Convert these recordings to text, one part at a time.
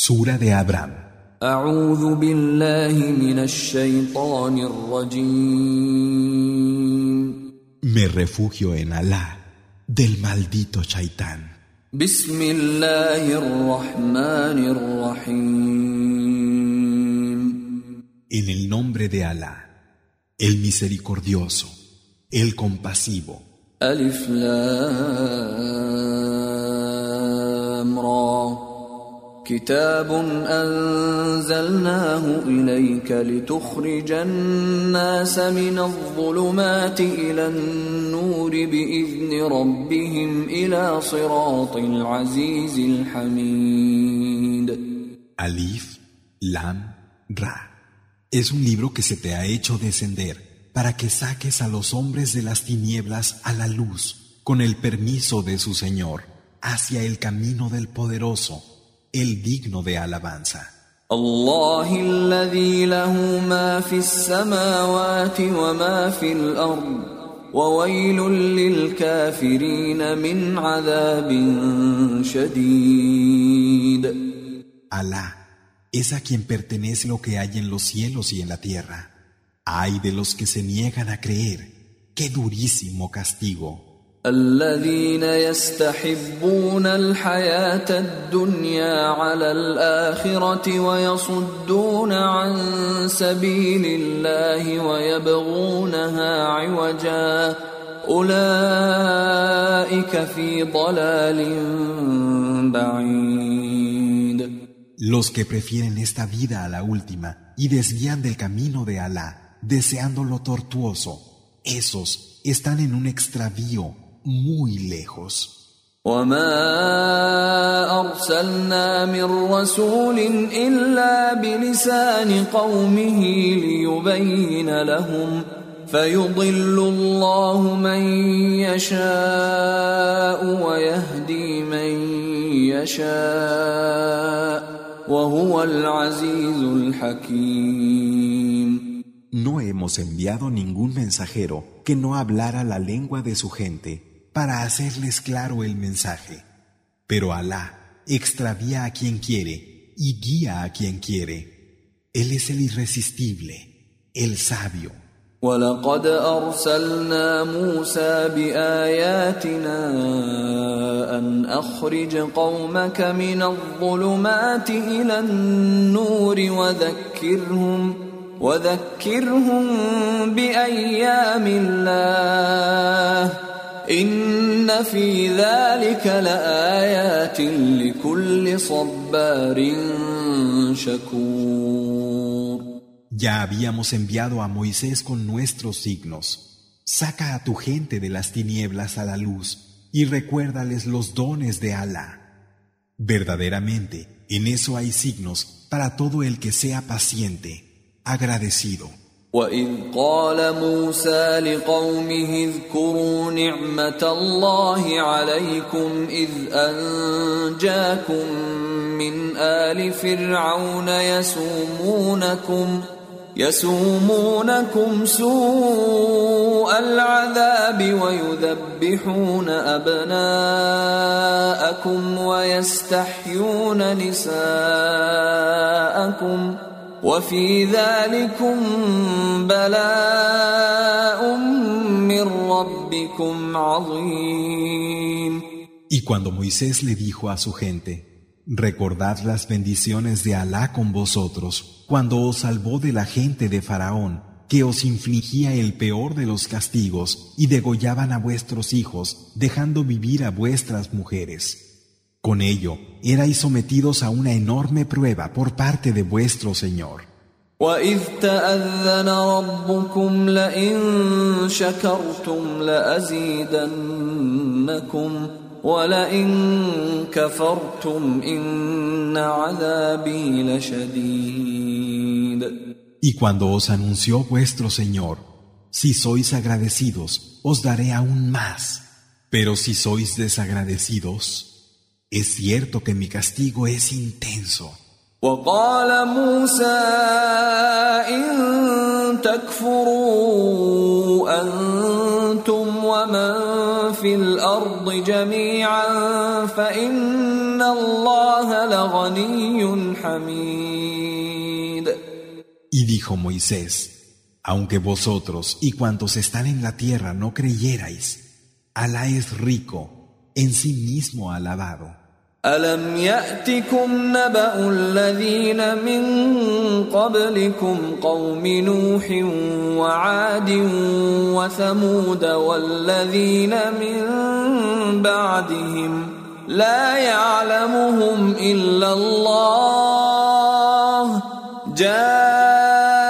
Sura de Abraham. Me refugio en Alá del maldito Shaitán. En el nombre de Alá, el misericordioso, el compasivo. كتاب أنزلناه إليك لتخرج الناس من الظلمات إلى النور بإذن ربهم إلى صراط العزيز الحميد Alif, Lam, Ra. Es un libro que se te ha hecho descender para que saques a los hombres de las tinieblas a la luz, con el permiso de su Señor, hacia el camino del poderoso, el digno de alabanza. الله الذي له ما في السماوات وما في الأرض وويل للكافرين من عذاب شديد Alá es a quien pertenece lo que hay en los cielos y en la tierra. Ay de los que se niegan a creer. ¡Qué durísimo castigo! الذين يستحبون الحياة الدنيا على الآخرة ويصدون عن سبيل الله ويبغونها عوجا أولئك في ضلال بعيد Los que prefieren esta vida a la última y desvían del camino de Alá, deseando lo tortuoso, esos están en un extravío muy lejos. وما أرسلنا من رسول إلا بلسان قومه ليبين لهم فيضل الله من يشاء ويهدي من يشاء وهو العزيز الحكيم No hemos enviado ningún mensajero que no hablara la lengua de su gente para hacerles claro el mensaje. Pero Alá extravía a quien quiere y guía a quien quiere. Él es el irresistible, el sabio. ولقد أرسلنا موسى بآياتنا أن أخرج قومك من الظلمات إلى النور وذكرهم وذكرهم بأيام الله إن في ذلك لآيات لكل صبار شكور Ya habíamos enviado a Moisés con nuestros signos. Saca a tu gente de las tinieblas a la luz y recuérdales los dones de Alá. Verdaderamente, en eso hay signos para todo el que sea paciente, agradecido. وإذ قال موسى لقومه اذكروا نعمة الله عليكم إذ أنجاكم من آل فرعون يسومونكم يسومونكم سوء العذاب ويذبحون أبناءكم ويستحيون نساءكم ۖ وفي ذلكم بلاء من ربكم عظيم Y cuando Moisés le dijo a su gente, Recordad las bendiciones de Alá con vosotros, cuando os salvó de la gente de Faraón, que os infligía el peor de los castigos y degollaban a vuestros hijos, dejando vivir a vuestras mujeres. Con ello, erais sometidos a una enorme prueba por parte de vuestro Señor. وإذ تأذن ربكم لئن شكرتم لأزيدنكم ولئن كفرتم إن عذابي لشديد Y cuando os anunció vuestro Señor, si sois agradecidos, os daré aún más. Pero si sois desagradecidos, es cierto que mi castigo es intenso. وقال موسى إن تكفروا أنتم ومن في الأرض جميعا فإن الله لغني حميد Y dijo Moisés, aunque vosotros y cuantos están en la tierra no creyerais, Alá es rico, en sí mismo alabado. ألم يأتكم نبأ الذين من قبلكم قوم نوح وعاد وثمود والذين من بعدهم لا يعلمهم إلا الله جاءتهم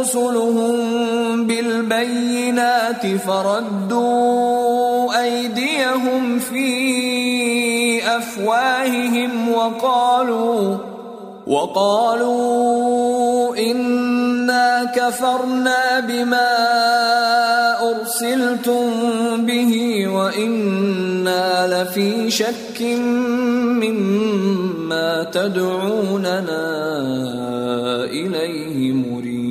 رسلهم بالبينات فردوا أفواههم وقالوا وقالوا إنا كفرنا بما أرسلتم به وإنا لفي شك مما تدعوننا إليه مريب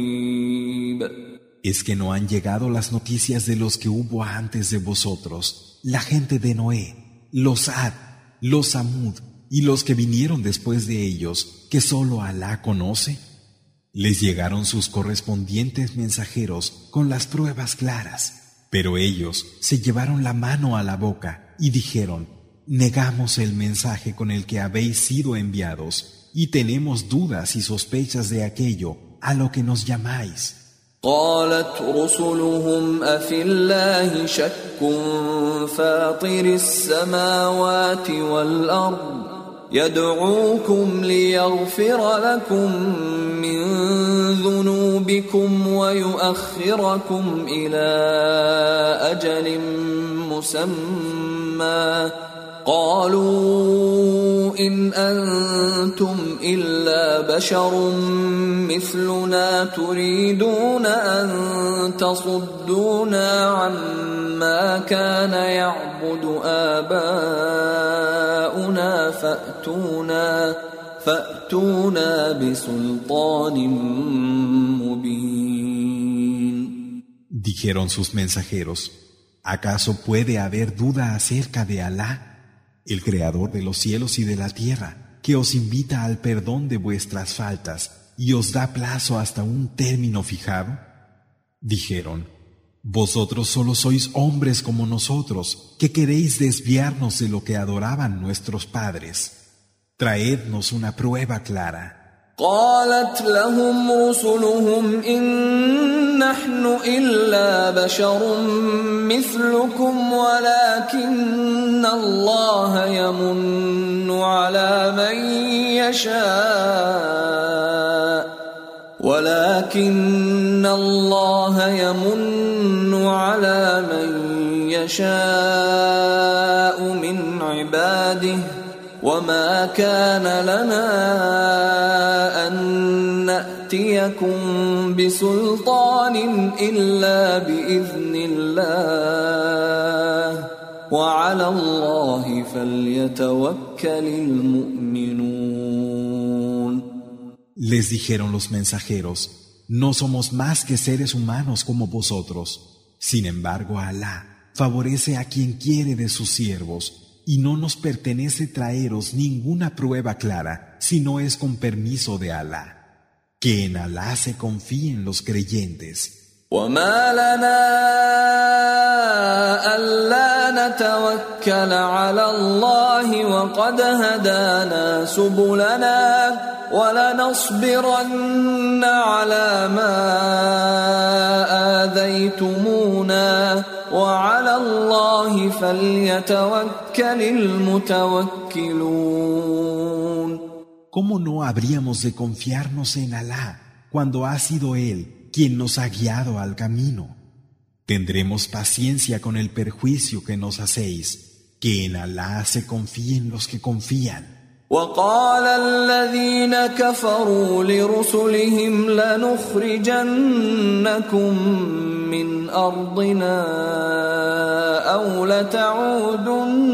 Es que no han llegado las noticias de los que hubo antes de vosotros, la gente de Noé, los Ad, los Samud y los que vinieron después de ellos, que sólo Alá conoce? Les llegaron sus correspondientes mensajeros con las pruebas claras, pero ellos se llevaron la mano a la boca y dijeron, negamos el mensaje con el que habéis sido enviados y tenemos dudas y sospechas de aquello a lo que nos llamáis. قالت رسلهم أفي الله شك فاطر السماوات والأرض يدعوكم ليغفر لكم من ذنوبكم ويؤخركم إلى أجل مسمى قالوا إن أنتم إلا بشر مثلنا تريدون أن تصدونا عما كان يعبد آباؤنا فأتونا فأتونا بسلطان مبين Dijeron sus mensajeros, ¿acaso puede haber duda acerca de Alá? El Creador de los cielos y de la tierra, que os invita al perdón de vuestras faltas y os da plazo hasta un término fijado? Dijeron, Vosotros solo sois hombres como nosotros, que queréis desviarnos de lo que adoraban nuestros padres. Traednos una prueba clara. قالت لهم رسلهم إن نحن إلا بشر مثلكم ولكن الله يمن على من يشاء ولكن الله يمن على من يشاء من عباده وما كان لنا نأتيكم بسلطان إلا بإذن الله وعلى الله فليتوكل المؤمنون Les dijeron los mensajeros, no somos más que seres humanos como vosotros. Sin embargo, Alá favorece a quien quiere de sus siervos y no nos pertenece traeros ninguna prueba clara si no es con permiso de Alá. Que en Alá se confíen los creyentes. وما لنا ألا نتوكل على الله وقد هدانا سبلنا ولنصبرن على ما آذيتمونا وعلى الله فليتوكل المتوكلون ¿Cómo no habríamos de confiarnos en Alá cuando ha sido Él quien nos ha guiado al camino? Tendremos paciencia con el perjuicio que nos hacéis, que en Alá se confíen los que confían. وقال الذين كفروا لرسلهم لنخرجنكم من أرضنا أو لتعودن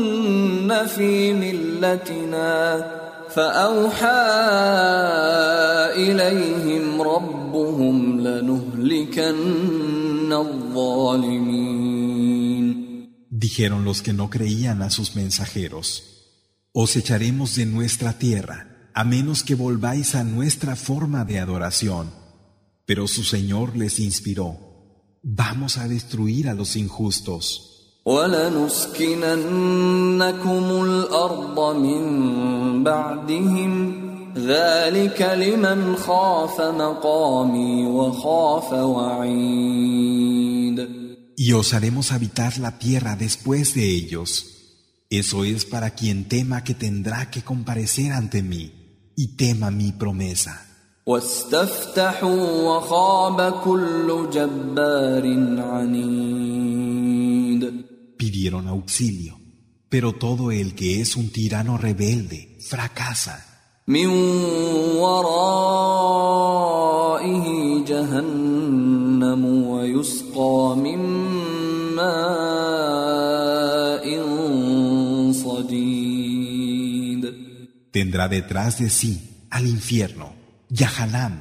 في ملتنا فأوحى إليهم ربهم لنهلكن الظالمين Dijeron los que no creían a sus mensajeros, Os echaremos de nuestra tierra, a menos que volváis a nuestra forma de adoración. Pero su Señor les inspiró, vamos a destruir a los injustos. ولنسكننكم الأرض من بعدهم ذلك لمن خاف مقامي وخاف وعيد Y os haremos habitar la tierra después de ellos. Eso es para quien tema que tendrá que comparecer ante mí y tema mi promesa. واستفتحوا وخاب كل جبار عنيد Pidieron auxilio, pero todo el que es un tirano rebelde fracasa. من ورائه جهنم ويسقى من ماء صديد Tendrá detrás de sí al infierno, Yahanam,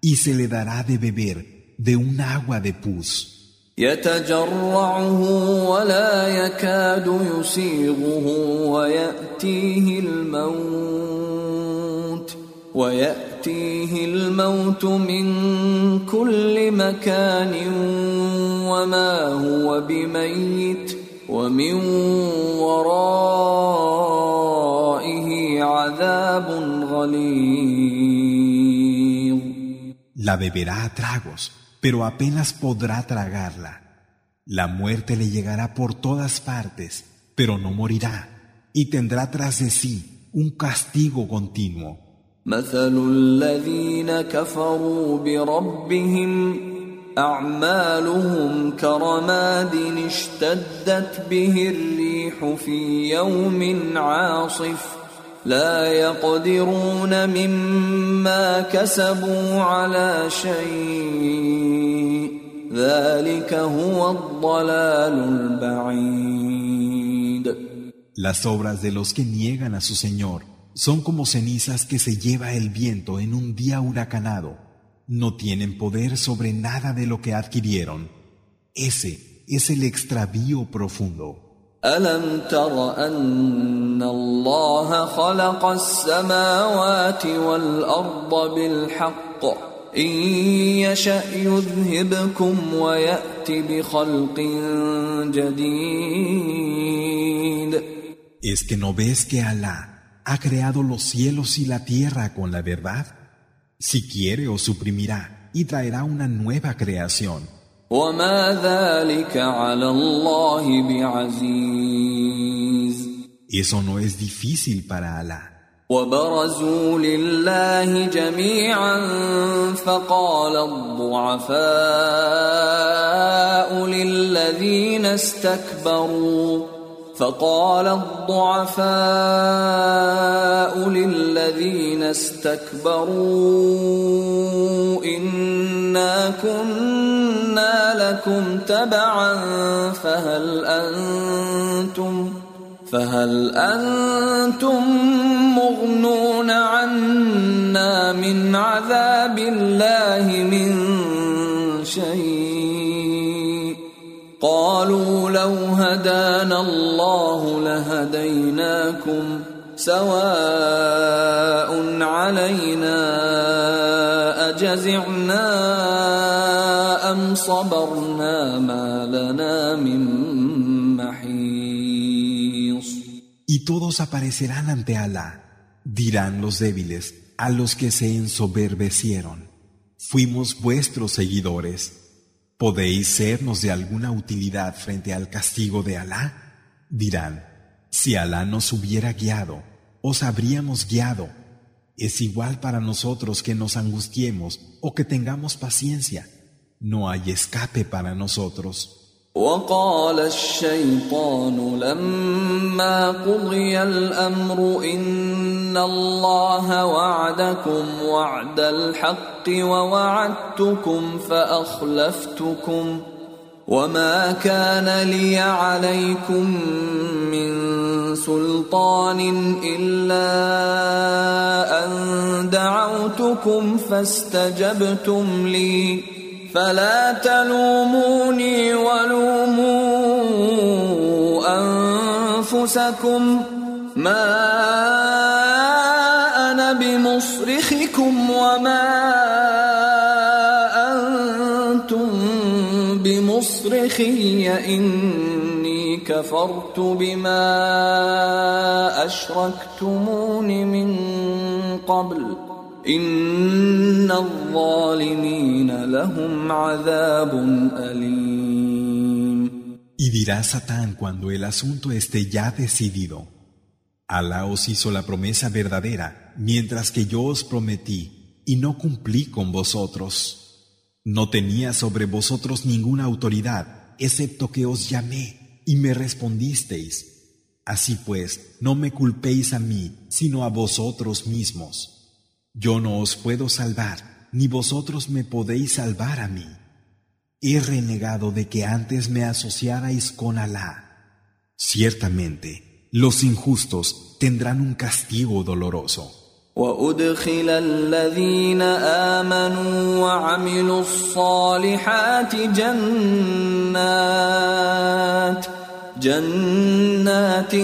y se le dará de beber de un agua de pus. يتجرعه ولا يكاد يسيغه ويأتيه الموت ويأتيه الموت من كل مكان وما هو بميت ومن ورائه عذاب غليظ. La beberá a tragos, pero apenas podrá tragarla. La muerte le llegará por todas partes, pero no morirá, y tendrá tras de sí un castigo continuo. مثل الذين كفروا بربهم أعمالهم كرماد اشتدت به الريح في يوم عاصف لا يقدرون مما كسبوا على شيء ذلك هو الضلال البعيد Las obras de los que niegan a su Señor son como cenizas que se lleva el viento en un día huracanado. No tienen poder sobre nada de lo que adquirieron. Ese es el extravío profundo. ألم تر أن الله خلق السماوات والأرض بالحق إن يشأ يذهبكم ويأت بخلق جديد ¿Es que no ves que Alá ha creado los cielos y la tierra con la verdad? Si quiere os suprimirá y traerá una nueva creación. وما ذلك على الله بعزيز Eso no es difícil para Alá. وبرزوا لله جميعا فقال الضعفاء للذين استكبروا فقال الضعفاء للذين استكبروا إنا كنا لكم تبعا فهل أنتم فهل أنتم مغنون عنا من عذاب الله من شيء قالوا لو هدانا الله لهديناكم سواء علينا أجزعنا صبرنا ما لنا من محيص Y todos aparecerán ante Alá. Dirán los débiles a los que se ensoberbecieron. Fuimos vuestros seguidores. ¿Podéis sernos de alguna utilidad frente al castigo de Alá? Dirán, si Alá nos hubiera guiado, os habríamos guiado. Es igual para nosotros que nos angustiemos o que tengamos paciencia. No hay escape para nosotros. وقال الشيطان لما قضي الأمر إن الله وعدكم وعد الحق ووعدتكم فأخلفتكم وما كان لي عليكم من سلطان إلا أن دعوتكم فاستجبتم لي فلا تلوموني ولوموا أنفسكم. ما أنا بمصرخكم وما أنتم بمصرخي. إني كفرت بما أشركتمون من قبل. Y dirá Satán cuando el asunto esté ya decidido. Alá os hizo la promesa verdadera, mientras que yo os prometí, y no cumplí con vosotros. No tenía sobre vosotros ninguna autoridad, excepto que os llamé, y me respondisteis. Así pues, no me culpéis a mí, sino a vosotros mismos. Yo no os puedo salvar, ni vosotros me podéis salvar a mí. He renegado de que antes me asociarais con Alá. Ciertamente, los injustos tendrán un castigo doloroso. وأدخل الذين آمنوا وعملوا الصالحات جنات جنات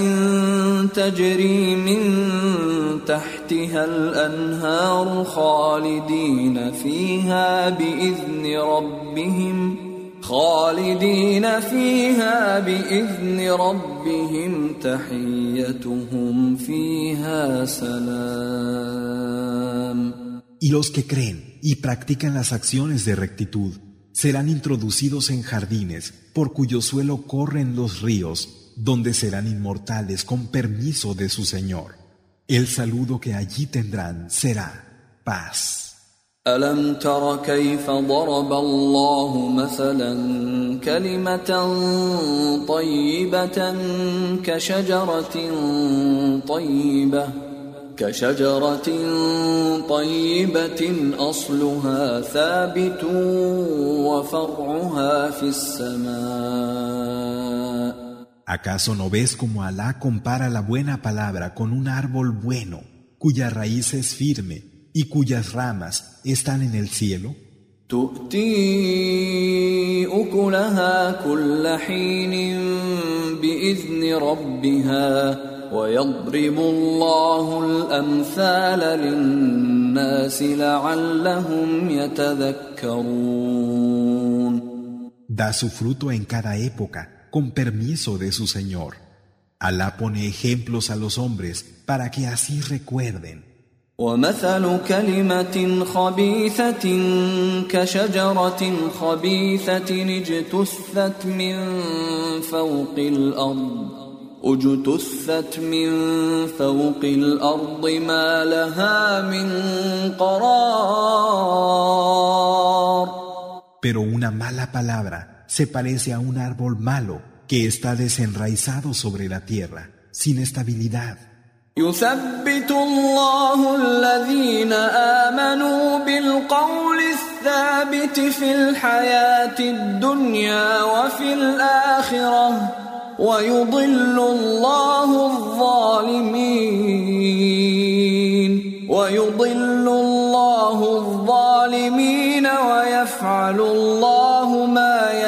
تجري من تحتها الأنهار خالدين فيها بإذن ربهم خالدين فيها بإذن ربهم تحيتهم فيها سلام Y los que creen y practican las acciones de rectitud serán introducidos en jardines por cuyo suelo corren los ríos, donde serán inmortales con permiso de su Señor. El saludo que allí tendrán será paz. ألم تر كيف ضرب الله مثلا كلمة طيبة كشجرة طيبة كشجرة طيبة أصلها ثابت وفرعها في السماء ¿Acaso no ves cómo Alá compara la buena palabra con un árbol bueno, cuya raíz es firme y cuyas ramas están en el cielo? Da su fruto en cada época con permiso de su Señor. Alá pone ejemplos a los hombres para que así recuerden. ومثل كلمة خبيثة كشجرة خبيثة اجتثت من فوق الأرض اجتثت من فوق الأرض ما لها من قرار Pero una mala palabra se parece a un árbol malo que está desenraizado sobre la tierra, sin estabilidad. يثبت الله الذين آمنوا بالقول الثابت في الحياة الدنيا وفي الآخرة ويضل الله الظالمين ويضل الله الظالمين ويفعل الله ما يشاء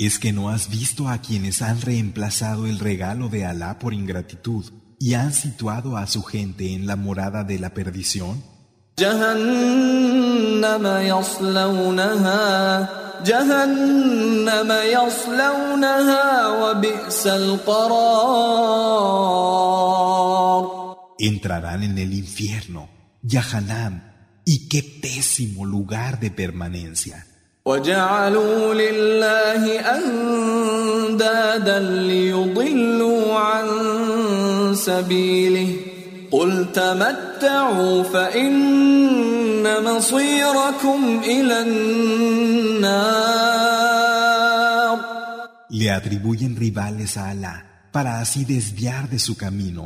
¿Es que no has visto a quienes han reemplazado el regalo de Alá por ingratitud y han situado a su gente en la morada de la perdición? Entrarán en el infierno, Yahanam, y qué pésimo lugar de permanencia وجعلوا لله اندادا ليضلوا عن سبيله قل تمتعوا فان مصيركم الى النار Le atribuyen rivales a Alá para así desviar de su camino.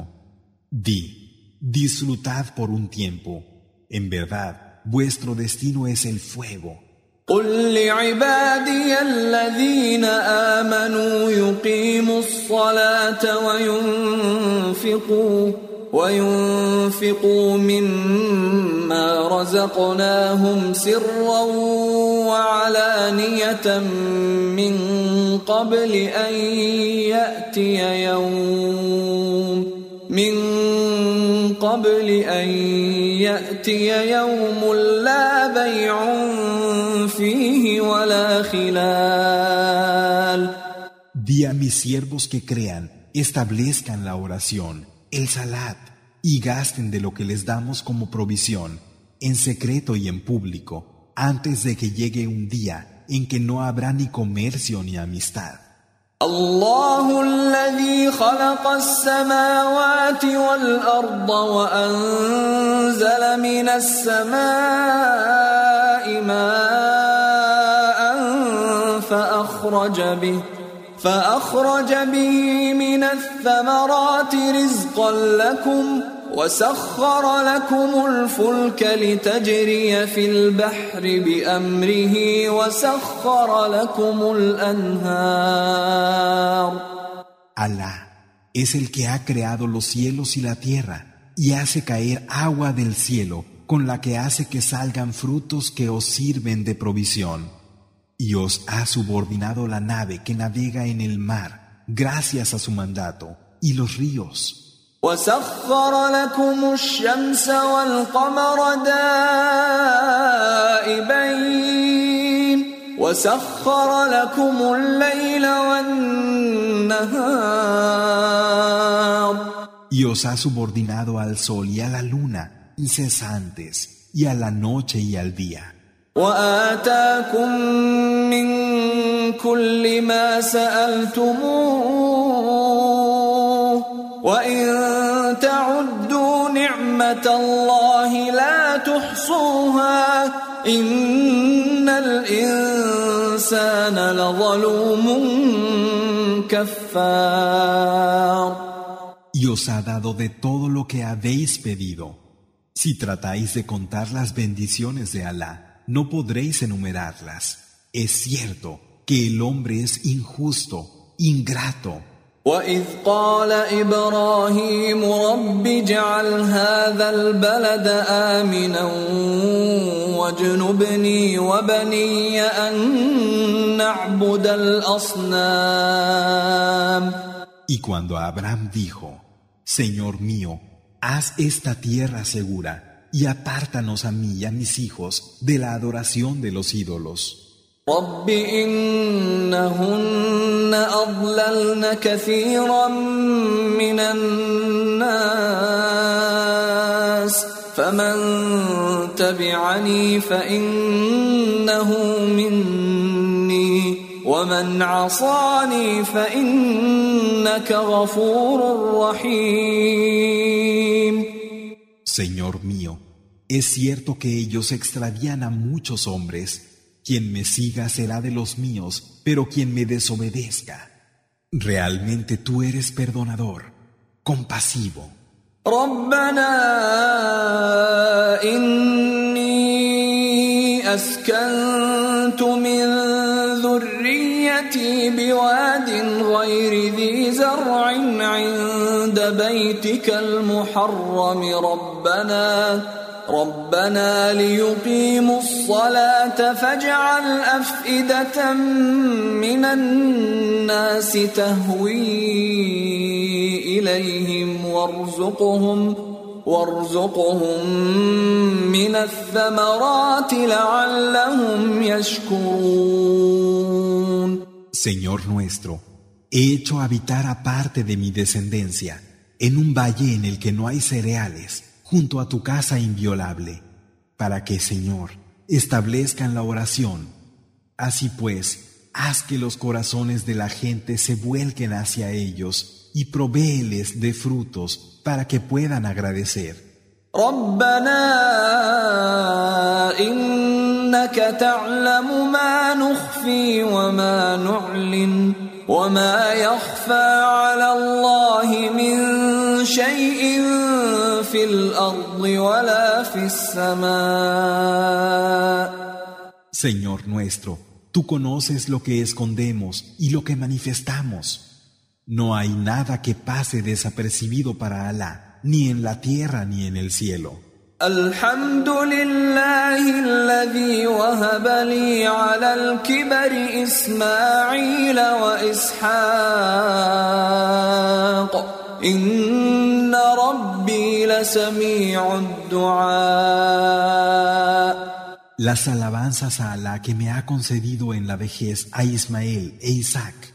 Di, disfrutad por un tiempo. En verdad, vuestro destino es el fuego. قل لعبادي الذين آمنوا يقيموا الصلاة وينفقوا وينفقوا مما رزقناهم سرا وعلانية من قبل أن يأتي يوم من قبل أن يأتي يوم لا بيع Di a mis siervos que crean, establezcan la oración el salat y gasten de lo que les damos como provisión, en secreto y en público, antes de que llegue un día en que no habrá ni comercio ni amistad. الله الذي خلق السماوات والأرض وأنزل من السماء ماء فأخرج به فأخرج به من الثمرات رزقا لكم وسخر لكم الفلك لتجري في البحر بأمره وسخر لكم الأنهار Alá es el que ha creado los cielos y la tierra y hace caer agua del cielo con la que hace que salgan frutos que os sirven de provisión. y os ha subordinado la nave que navega en el mar gracias a su mandato y los ríos. وسخر لكم الشمس والقمر دائبين وسخر لكم الليل والنهار Y os ha subordinado al sol y a la luna incesantes y a la noche y al día. وآتاكم من كل ما سألتموه وإن تعدوا نعمة الله لا تحصوها إن الإنسان لظلوم كفار Y os ha dado de todo lo que habéis pedido. Si tratáis de contar las bendiciones de Alá, no podréis enumerarlas. Es cierto que el hombre es injusto, ingrato. وإذ قال إبراهيم رب اجعل هذا البلد آمنا واجنبني وبني أن نعبد الأصنام Y cuando Abraham dijo, Señor mío, haz esta tierra segura y apártanos a mí y a mis hijos de la adoración de los ídolos. رب إنهن أضللن كثيرا من الناس فمن تبعني فإنه مني ومن عصاني فإنك غفور رحيم Señor mío, es cierto que ellos extravían a muchos hombres. Quien me siga será de los míos, pero quien me desobedezca. Realmente tú eres perdonador, compasivo. يأتي بواد غير ذي زرع عند بيتك المحرم ربنا ربنا ليقيموا الصلاة فاجعل أفئدة من الناس تهوي إليهم وارزقهم وارزقهم من الثمرات لعلهم يشكرون. Señor nuestro, he hecho habitar aparte de mi descendencia, en un valle en el que no hay cereales, junto a tu casa inviolable, para que, Señor, establezcan la oración. Así pues, haz que los corazones de la gente se vuelquen hacia ellos y provéeles de frutos para que puedan agradecer. إنك تعلم ما نخفي وما نعلن وما يخفى على الله من شيء في الأرض ولا في السماء Señor nuestro, tú conoces lo que escondemos y lo que manifestamos. No hay nada que pase desapercibido para Alá, ni en la tierra ni en el cielo. الحمد لله الذي وهب لي على الكبر إسماعيل وإسحاق إن ربي لسميع الدعاء Las alabanzas a Alá que me ha concedido en la vejez a Ismael e Isaac.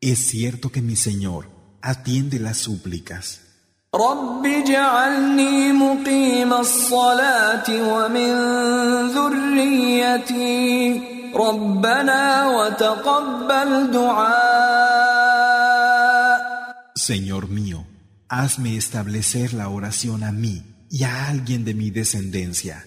Es cierto que mi Señor atiende las súplicas. رب اجعلني مقيم الصلاة ومن ذريتي ربنا وتقبل دعاء Señor mío, hazme establecer la oración a mí y a alguien de mi descendencia.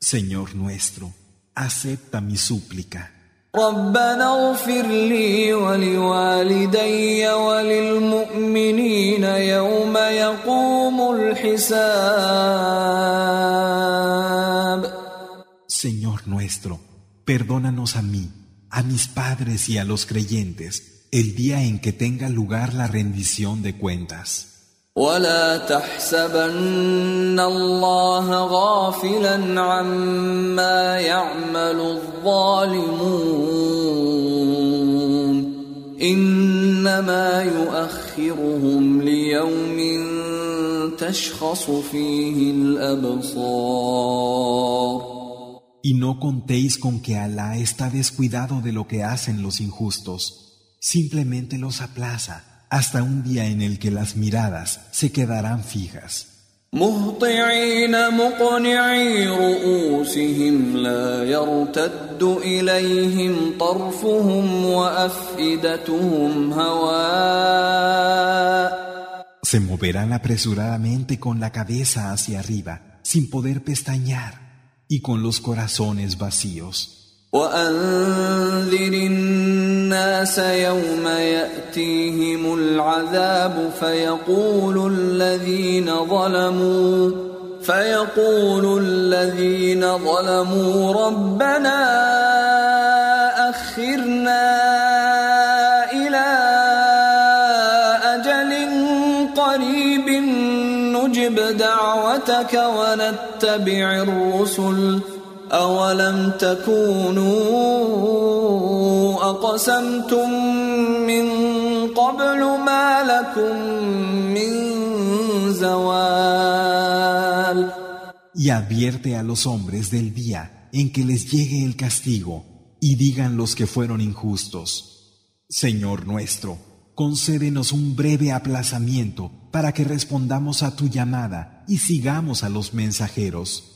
Señor nuestro, acepta mi súplica. ربنا اغفر لي ولوالدي وللمؤمنين يوم يقوم الحساب Señor nuestro, perdónanos a mí, a mis padres y a los creyentes el día en que tenga lugar la rendición de cuentas. ولا تحسبن الله غافلا عما يعمل الظالمون انما يؤخرهم ليوم تشخص فيه الابصار Y no contéis con que Alá está descuidado de lo que hacen los injustos, simplemente los aplaza hasta un día en el que las miradas se quedarán fijas. مهطعين مقنعي رؤوسهم لا يرتد اليهم طرفهم وافئدتهم هواء Se moverán apresuradamente con la cabeza hacia arriba, sin poder pestañear, y con los corazones vacíos. وأنذر الناس يوم يأتيهم العذاب فيقول الذين ظلموا فيقول الذين ظلموا ربنا أخرنا إلى أجل قريب نجب دعوتك ونتبع الرسل. أولم تكونوا أقسمتم من قبل ما لكم من زوال Y advierte a los hombres del día en que les llegue el castigo, y digan los que fueron injustos, Señor nuestro, concédenos un breve aplazamiento para que respondamos a tu llamada y sigamos a los mensajeros.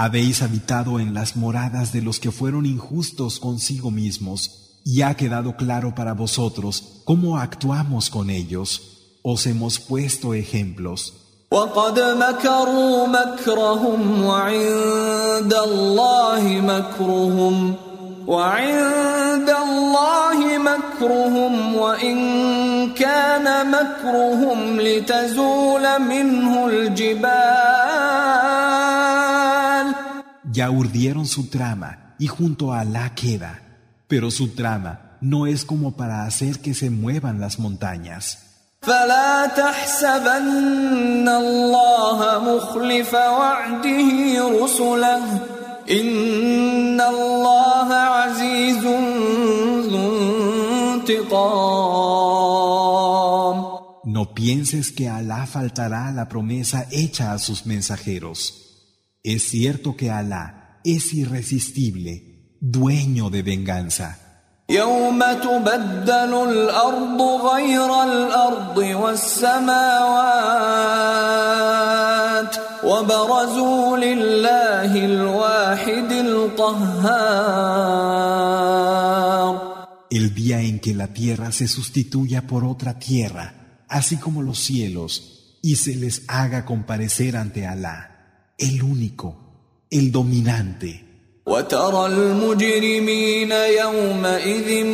Habéis habitado en las moradas de los que fueron injustos consigo mismos, y ha quedado claro para vosotros cómo actuamos con ellos. Os hemos puesto ejemplos. وقد مكروا مكرهم وعند الله مكرهم وعند الله مكرهم وإن كان مكرهم لتزول منه الجبال Ya urdieron su trama y junto a Alá queda, pero su trama no es como para hacer que se muevan las montañas. فلا تحسبن الله مخلف وعده رسله إن الله عزيز ذو انتقام No pienses que Alá faltará la promesa hecha a sus mensajeros. Es cierto que Alá es irresistible, dueño de venganza. يوم تبدل الأرض غير الأرض والسماوات وبرزوا لله الواحد القهار El día en que la tierra se sustituya por otra tierra, así como los cielos, y se les haga comparecer ante Alá, el único, el dominante. وترى المجرمين يومئذ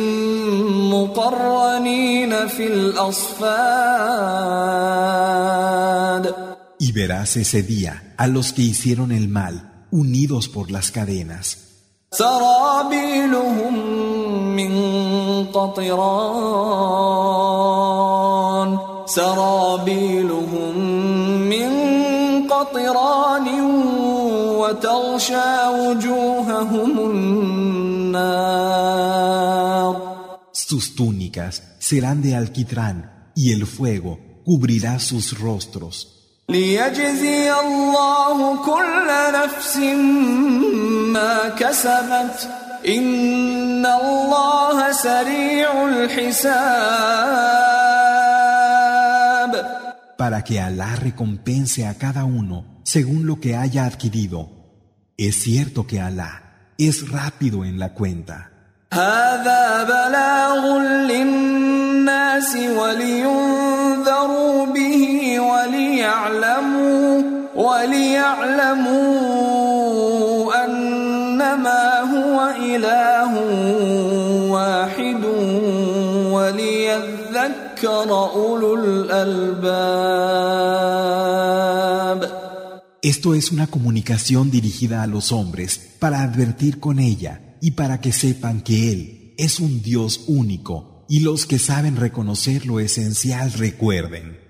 مقرنين في الأصفاد Y verás ese día a los que hicieron el mal, unidos por las cadenas. سرابيلهم من قطران سرابيلهم من قطران وتغشى وجوههم النار Sus túnicas serán de alquitrán y el fuego cubrirá sus rostros. ليجزي الله كل نفس ما كسبت إن الله سريع الحساب para que Alá recompense a cada uno según lo que haya adquirido. Es cierto que Alá es rápido en la cuenta. هذا بلاغ للناس ولينذروا به وليعلموا وليعلموا أنما هو إله واحد وليذكر أولو الألباب esto es una comunicación dirigida a los hombres para advertir con ella y para que sepan que Él es un Dios único y los que saben reconocer lo esencial recuerden.